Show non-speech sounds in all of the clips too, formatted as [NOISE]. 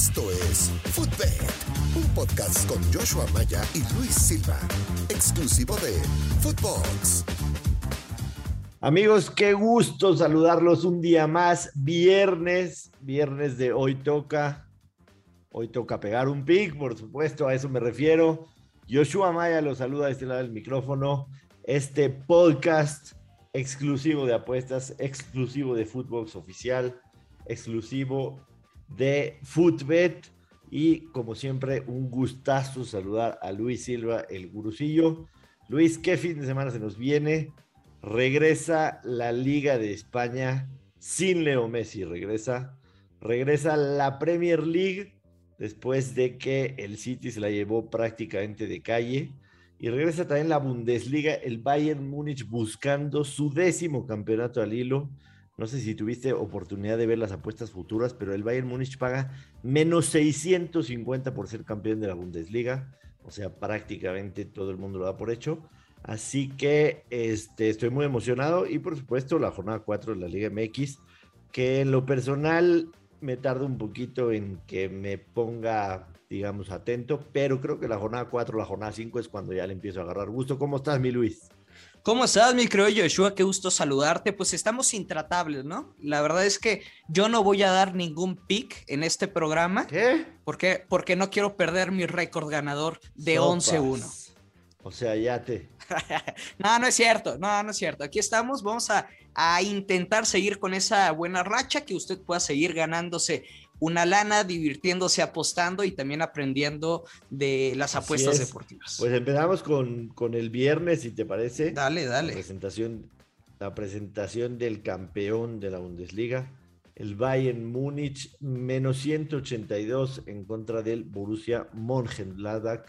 Esto es Footbed, un podcast con Joshua Maya y Luis Silva, exclusivo de Footbox. Amigos, qué gusto saludarlos un día más. Viernes, viernes de hoy toca. Hoy toca pegar un pick, por supuesto, a eso me refiero. Joshua Maya los saluda de este lado del micrófono. Este podcast exclusivo de apuestas, exclusivo de Footbox oficial, exclusivo de Footbet. Y como siempre, un gustazo saludar a Luis Silva, el gurucillo. Luis, ¿qué fin de semana se nos viene? Regresa la Liga de España sin Leo Messi, regresa. Regresa la Premier League después de que el City se la llevó prácticamente de calle. Y regresa también la Bundesliga, el Bayern Múnich buscando su décimo campeonato al hilo. No sé si tuviste oportunidad de ver las apuestas futuras, pero el Bayern Múnich paga menos 650 por ser campeón de la Bundesliga. O sea, prácticamente todo el mundo lo da por hecho. Así que este, estoy muy emocionado y por supuesto la jornada 4 de la Liga MX, que en lo personal me tarda un poquito en que me ponga, digamos, atento, pero creo que la jornada 4, la jornada 5 es cuando ya le empiezo a agarrar gusto. ¿Cómo estás, mi Luis? ¿Cómo estás, mi creo Joshua? Qué gusto saludarte. Pues estamos intratables, ¿no? La verdad es que yo no voy a dar ningún pick en este programa. ¿Qué? Porque, porque no quiero perder mi récord ganador de 11-1. O sea, ya te. [LAUGHS] no, no es cierto. No, no es cierto. Aquí estamos. Vamos a, a intentar seguir con esa buena racha, que usted pueda seguir ganándose una lana, divirtiéndose, apostando y también aprendiendo de las Así apuestas es. deportivas. Pues empezamos con, con el viernes, si te parece. dale, La dale. presentación, la presentación del campeón de la Bundesliga, el Bayern Múnich, menos 182 en contra del Borussia Mönchengladbach.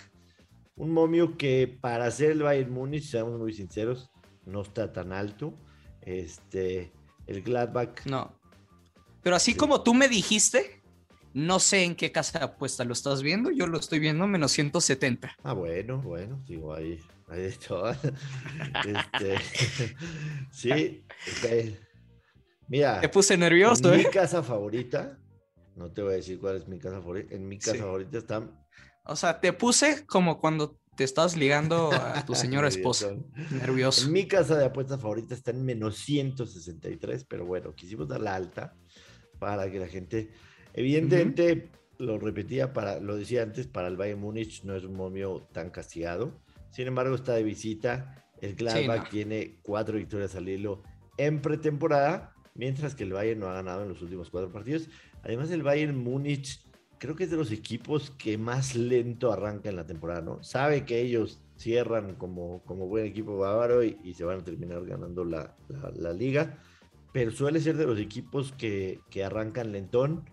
Un momio que para ser el Bayern Múnich, seamos muy sinceros, no está tan alto. Este, el Gladbach, No. Pero así Sí. como tú me dijiste, no sé en qué casa de apuesta lo estás viendo. Yo lo estoy viendo menos 170. ah, bueno, bueno, digo, ahí, ahí todo. [LAUGHS] Este, [LAUGHS] sí, mira. Te puse nervioso, en mi ¿eh? casa favorita, no te voy a decir cuál es mi casa favorita, en mi casa Sí. favorita está O sea, te puse como cuando te estás ligando a tu [LAUGHS] señora esposa. Nervioso. En mi casa de apuestas favorita está en menos 163, pero bueno, quisimos dar la alta para que la gente, evidentemente, lo repetía, para, lo decía antes, para el Bayern Múnich no es un momio tan castigado. Sin embargo, está de visita. El Gladbach no. tiene cuatro victorias al hilo en pretemporada, mientras que el Bayern no ha ganado en los últimos cuatro partidos. Además, el Bayern Múnich creo que es de los equipos que más lento arranca en la temporada, ¿no? Sabe que ellos cierran como, como buen equipo bávaro y, y se van a terminar ganando la, la- la liga, pero suele ser de los equipos que, que arrancan lentón.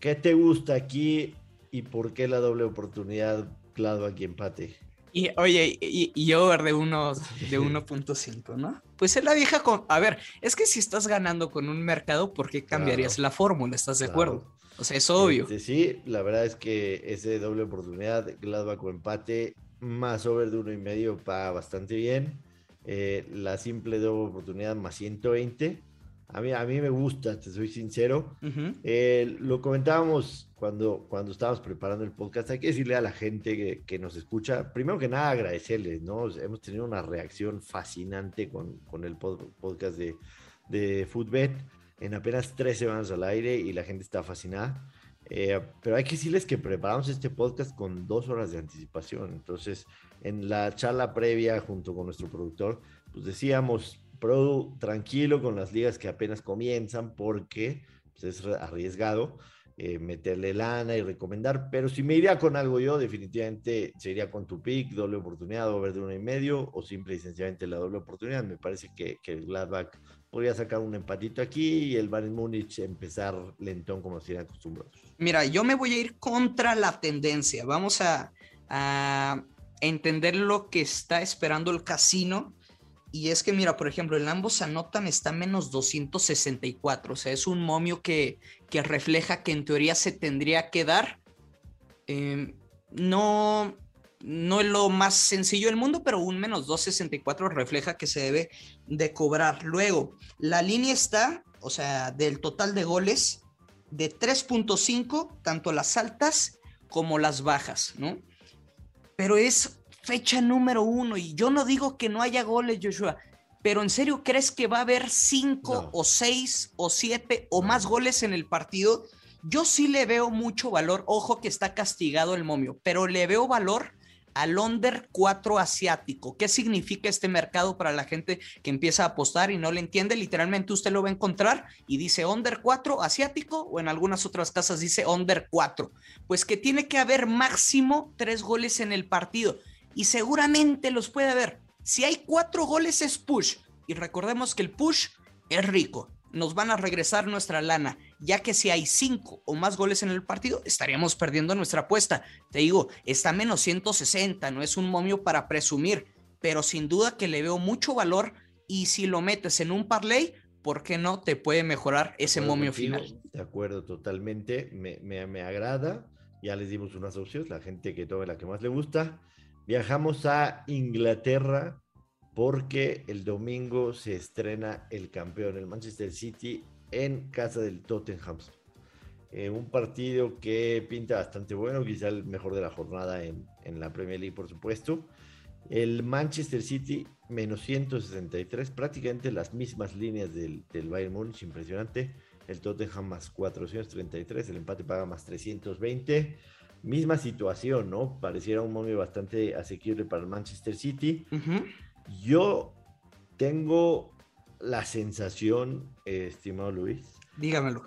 ¿Qué te gusta aquí y por qué la doble oportunidad Gladbach y empate? Y oye, y, y over de, [LAUGHS] uno, de 1.5, ¿no? Pues es la vieja con... A ver, es que si estás ganando con un mercado, ¿por qué cambiarías Claro. la fórmula? ¿Estás de Claro. acuerdo? O sea, es obvio. Este, sí, la verdad es que ese doble oportunidad, Gladbach o empate, más over de uno y medio, va bastante bien. Eh, la simple doble oportunidad más 120. A mí, a mí me gusta, te soy sincero. Eh, lo comentábamos cuando, cuando estábamos preparando el podcast. Hay que decirle a la gente que, que nos escucha, primero que nada, agradecerles, ¿no? Hemos tenido una reacción fascinante con, con el pod- podcast de, de Footbet en apenas tres semanas al aire y la gente está fascinada. Eh, pero hay que decirles que preparamos este podcast con dos horas de anticipación. Entonces, en la charla previa junto con nuestro productor, pues decíamos, Pro, tranquilo con las ligas que apenas comienzan porque pues, es arriesgado eh, meterle lana y recomendar. Pero si me iría con algo yo, definitivamente sería con tu pick, doble oportunidad, over de uno y medio, o simple y sencillamente la doble oportunidad. Me parece que, que el Gladbach podría sacar un empatito aquí y el Bayern Múnich empezar lentón como se acostumbrados. Mira, yo me voy a ir contra la tendencia. Vamos a, a entender lo que está esperando el casino. Y es que, mira, por ejemplo, el ambos anotan está menos 264. O sea, es un momio que, que refleja que en teoría se tendría que dar. Eh, no, no es lo más sencillo del mundo, pero un menos 264 refleja que se debe de cobrar. Luego, la línea está, o sea, del total de goles, de 3.5, tanto las altas como las bajas, ¿no? Pero es fecha número uno y yo no digo que no haya goles, Joshua, pero en serio, ¿crees que va a haber cinco o seis o siete o más goles en el partido? Yo sí le veo mucho valor, ojo que está castigado el momio, pero le veo valor al under 4 asiático. ¿Qué significa este mercado para la gente que empieza a apostar y no le entiende? Literalmente usted lo va a encontrar y dice under 4 asiático o en algunas otras casas dice under 4. Pues que tiene que haber máximo tres goles en el partido y seguramente los puede haber. Si hay cuatro goles es push y recordemos que el push es rico nos van a regresar nuestra lana, ya que si hay cinco o más goles en el partido, estaríamos perdiendo nuestra apuesta. Te digo, está menos 160, no es un momio para presumir, pero sin duda que le veo mucho valor y si lo metes en un parlay, ¿por qué no te puede mejorar ese momio final? De acuerdo, totalmente, me, me, me agrada. Ya les dimos unas opciones, la gente que tome la que más le gusta. Viajamos a Inglaterra porque el domingo se estrena el campeón, el Manchester City, en casa del Tottenham. Eh, un partido que pinta bastante bueno, quizá el mejor de la jornada en, la Premier League, por supuesto. El Manchester City menos 163, prácticamente las mismas líneas del, del Bayern Munich, impresionante. El Tottenham más 433, el empate paga más 320. Misma situación, ¿no? Pareciera un momento bastante asequible para el Manchester City. Yo tengo la sensación, estimado Luis. Dígamelo.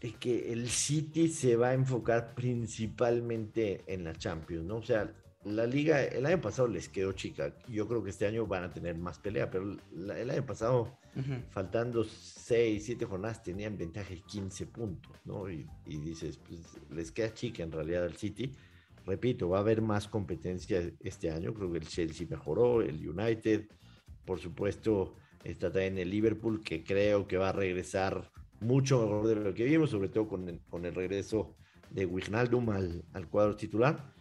De que el City se va a enfocar principalmente en la Champions, ¿no? O sea, la liga, el año pasado les quedó chica. Yo creo que este año van a tener más pelea, pero el año pasado, faltando 6, 7 jornadas, tenían ventaja de 15 puntos, ¿no? Y, y, dices, pues les queda chica en realidad al City repito, va a haber más competencia este año. Creo que el Chelsea mejoró, el United, por supuesto, está también el Liverpool, que creo que va a regresar mucho mejor de lo que vimos, sobre todo con el, con el regreso de Wijnaldum al, al, cuadro titular.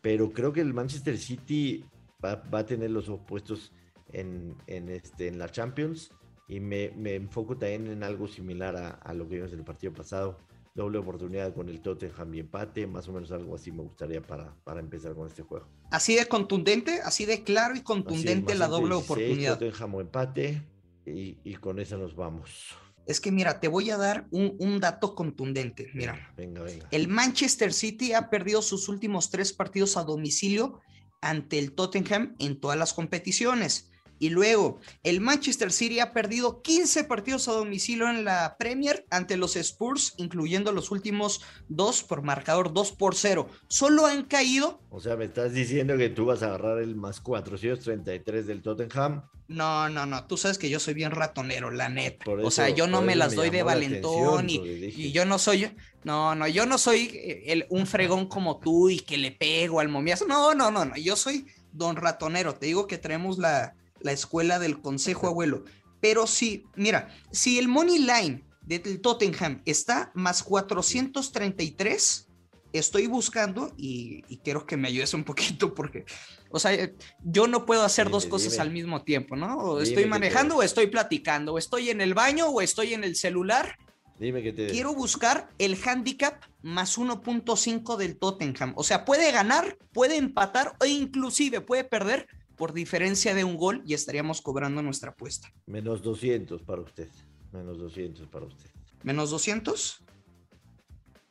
Pero creo que el Manchester City va, a tener los opuestos en, en, este, en la Champions y me, me, enfoco también en algo similar a, a lo que vimos en el partido pasado doble oportunidad con el Tottenham y empate, más o menos algo así me gustaría para, para empezar con este juego. Así de contundente, así de claro y contundente la doble oportunidad. Tottenham o empate y, y, con eso nos vamos. Es que mira, te voy a dar un, un dato contundente. Mira, venga, venga. el Manchester City ha perdido sus últimos tres partidos a domicilio ante el Tottenham en todas las competiciones. Y luego, el Manchester City ha perdido 15 partidos a domicilio en la Premier ante los Spurs, incluyendo los últimos dos por marcador 2 por 0. Solo han caído. O sea, me estás diciendo que tú vas a agarrar el más 433 del Tottenham. No, no, no. Tú sabes que yo soy bien ratonero, la neta. o sea, yo no me las doy de valentón y, yo no soy. No, no, yo no soy el, un fregón como tú y que le pego al momiazo. No, no, no, no. Yo soy don ratonero. Te digo que traemos la la escuela del consejo abuelo. Pero sí, mira, si el money line del Tottenham está más 433, estoy buscando y, quiero que me ayudes un poquito porque, o sea, yo no puedo hacer dos cosas al mismo tiempo, ¿no? O estoy manejando o estoy platicando, o estoy en el baño o estoy en el celular. Dime que te... Quiero buscar el handicap más 1.5 del Tottenham. O sea, puede ganar, puede empatar o inclusive puede perder por diferencia de un gol y estaríamos cobrando nuestra apuesta. Menos 200 para usted. Menos 200 para usted. ¿Menos 200?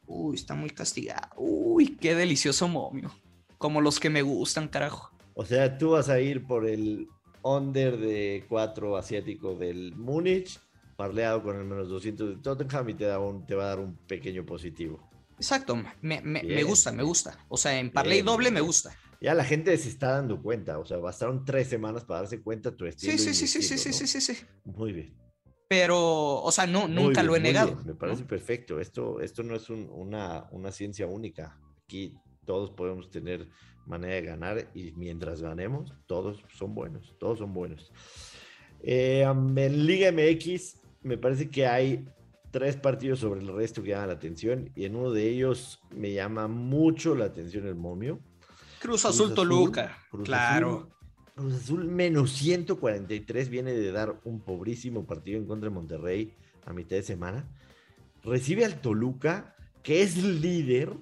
Uy, está muy castigado. Uy, qué delicioso momio. Como los que me gustan, carajo. O sea, tú vas a ir por el under de 4 asiático del Múnich, parleado con el menos 200 de Tottenham y te, da un, te va a dar un pequeño positivo. Exacto, me, me, me gusta, me gusta. O sea, en parlay doble me gusta ya la gente se está dando cuenta, o sea, bastaron tres semanas para darse cuenta tu estilo. Sí, sí, sí, sí, sí, sí, sí, sí, Muy bien. Pero, o sea, no, nunca lo he negado. Me parece perfecto. Esto, esto no es una, una ciencia única. Aquí todos podemos tener manera de ganar y mientras ganemos, todos son buenos, todos son buenos. Eh, en Liga MX, me parece que hay tres partidos sobre el resto que llaman la atención y en uno de ellos me llama mucho la atención el momio. Cruz Azul, Toluca, claro. Cruz Azul menos 143 viene de dar un pobrísimo partido en contra de Monterrey a mitad de semana. recibe al Toluca, que es líder,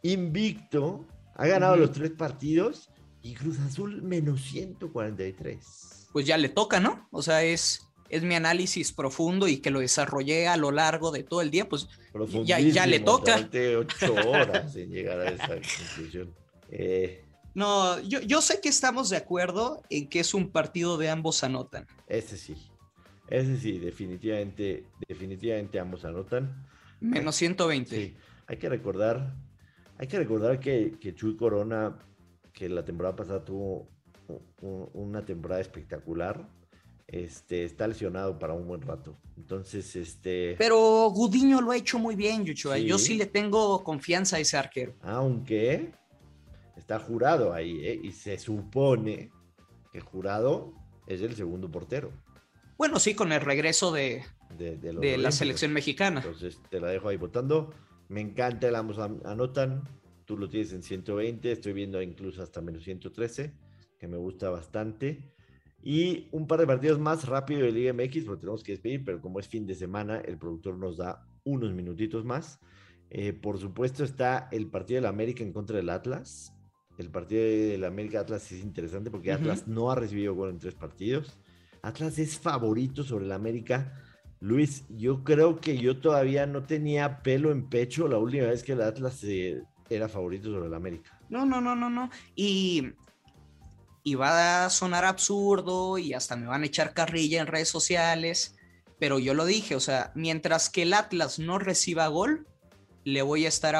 invicto, ha ganado los tres partidos y Cruz Azul menos 143. Pues ya le toca, ¿no? O sea, es, es mi análisis profundo y que lo desarrollé a lo largo de todo el día, pues ya, ya, le toca. ocho horas en [LAUGHS] llegar a esa conclusión. Eh, no, yo, yo sé que estamos de acuerdo en que es un partido de ambos anotan. Ese sí. Ese sí, definitivamente, definitivamente ambos anotan. Menos 120. Sí, hay que recordar, hay que recordar que, que Chuy Corona, que la temporada pasada tuvo una temporada espectacular, este, está lesionado para un buen rato. Entonces, este. Pero Gudiño lo ha hecho muy bien, Yucho. Yo sí le tengo confianza a ese arquero. Aunque está jurado ahí, ¿eh? y se supone que jurado es el segundo portero. Bueno, sí, con el regreso de, de, la selección mexicana. Entonces te la dejo ahí votando. Me encanta el ambos anotan. Tú lo tienes en 120. Estoy viendo incluso hasta menos 113, que me gusta bastante. Y un par de partidos más rápido de Liga MX, porque tenemos que despedir, pero como es fin de semana, el productor nos da unos minutitos más. Eh, por supuesto está el partido del América en contra del Atlas. El partido del América Atlas es interesante porque Atlas no ha recibido gol en tres partidos. Atlas es favorito sobre el América. Luis, yo creo que yo todavía no tenía pelo en pecho la última vez que el Atlas era favorito sobre el América. No, no, no, no, no. Y, y va a sonar absurdo y hasta me van a echar carrilla en redes sociales. Pero yo lo dije, o sea, mientras que el Atlas no reciba gol, le voy a estar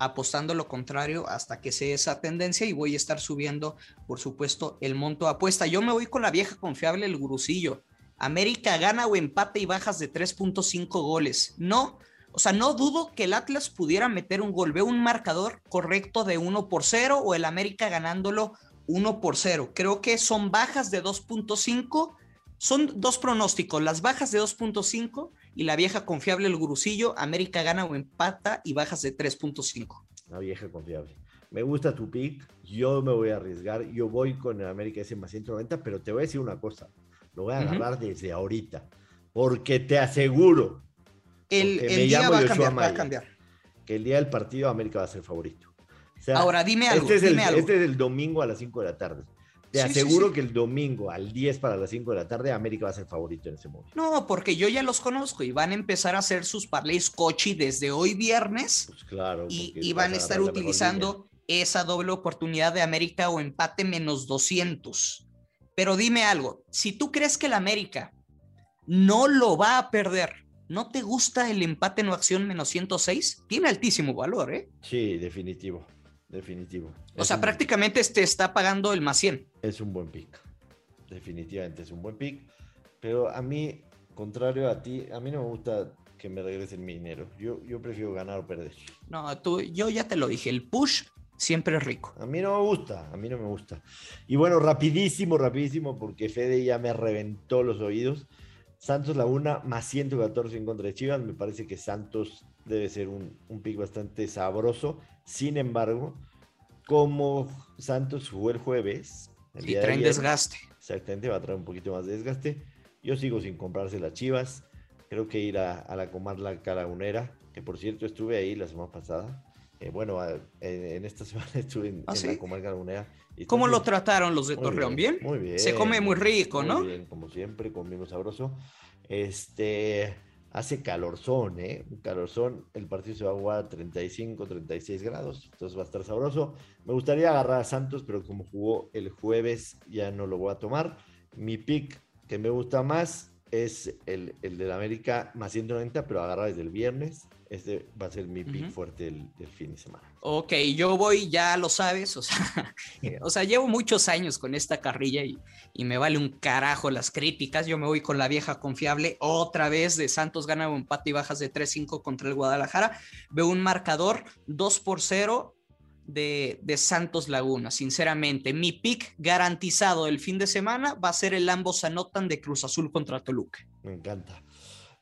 apostando lo contrario hasta que sea esa tendencia y voy a estar subiendo, por supuesto, el monto apuesta. Yo me voy con la vieja confiable, el gurusillo. América gana o empate y bajas de 3.5 goles. No, o sea, no dudo que el Atlas pudiera meter un gol. Veo un marcador correcto de 1 por 0 o el América ganándolo 1 por 0. Creo que son bajas de 2.5. Son dos pronósticos, las bajas de 2.5 y la vieja confiable, el gurusillo, América gana o empata y bajas de 3.5. La vieja confiable. Me gusta tu pick, yo me voy a arriesgar, yo voy con el América S más 190, pero te voy a decir una cosa, lo voy a agarrar desde ahorita, porque te aseguro, el, el día va a, cambiar, va a cambiar, que el día del partido América va a ser favorito. Ahora dime algo. Este es, el, este es el domingo a las 5 de la tarde. Te aseguro que el domingo al 10 para las 5 de la tarde América va a ser favorito en ese momento. No, porque yo ya los conozco y van a empezar a hacer sus parlays cochi desde hoy viernes. Pues claro. Y, van a estar utilizando esa doble oportunidad de América o empate menos 200. Pero dime algo, si tú crees que el América no lo va a perder, ¿no te gusta el empate no acción menos 106? Tiene altísimo valor, ¿eh? Sí, definitivo definitivo. O sea, prácticamente este está pagando el más 100. Es un buen pick. Definitivamente es un buen pick. Pero a mí, contrario a ti, a mí no me gusta que me regresen mi dinero. Yo, yo prefiero ganar o perder. No, tú, yo ya te lo dije, el push siempre es rico. A mí no me gusta, a mí no me gusta. Y bueno, rapidísimo, rapidísimo, porque Fede ya me reventó los oídos. Santos Laguna más 114 en contra de Chivas. Me parece que Santos debe ser un, un pick bastante sabroso. Sin embargo, como Santos jugó el jueves. El y traen desgaste. Exactamente, va a traer un poquito más de desgaste. Yo sigo sin comprarse las chivas. Creo que ir a, la Comar La Caragunera, que por cierto estuve ahí la semana pasada. Eh, bueno, en, esta [LAUGHS] semana estuve en, ¿Ah, la Comar Caragunera. ¿Cómo lo trataron los de Torreón? Bien, Muy bien. Se come muy rico, ¿no? Muy bien, como siempre, comimos sabroso. Este hace calorzón, ¿eh? Un calorzón. El partido se va a jugar a 35, 36 grados, entonces va a estar sabroso. Me gustaría agarrar a Santos, pero como jugó el jueves, ya no lo voy a tomar. Mi pick que me gusta más es el, el del América más 190, pero agarrar desde el viernes. Este va a ser mi pick fuerte del, fin de semana. Ok, yo voy, ya lo sabes, o sea, [LAUGHS] o sea llevo muchos años con esta carrilla y, y, me vale un carajo las críticas. Yo me voy con la vieja confiable otra vez de Santos gana un empate y bajas de 3-5 contra el Guadalajara. Veo un marcador 2 por 0 de, Santos Laguna, sinceramente. Mi pick garantizado el fin de semana va a ser el ambos anotan de Cruz Azul contra Toluca. Me encanta.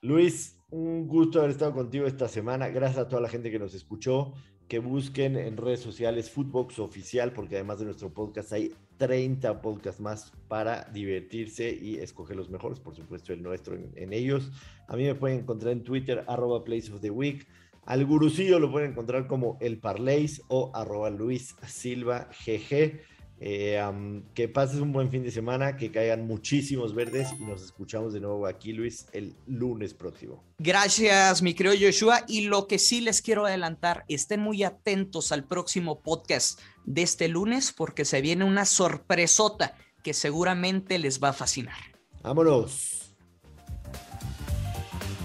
Luis, un gusto haber estado contigo esta semana. Gracias a toda la gente que nos escuchó. Que busquen en redes sociales Footbox Oficial, porque además de nuestro podcast hay 30 podcasts más para divertirse y escoger los mejores, por supuesto el nuestro en, ellos. A mí me pueden encontrar en Twitter, arroba Place of the Week. Al gurucillo lo pueden encontrar como el Parleis o arroba Luis Silva GG. Eh, que pases un buen fin de semana, que caigan muchísimos verdes y nos escuchamos de nuevo aquí, Luis, el lunes próximo. Gracias, mi querido Joshua. Y lo que sí les quiero adelantar, estén muy atentos al próximo podcast de este lunes porque se viene una sorpresota que seguramente les va a fascinar. Vámonos.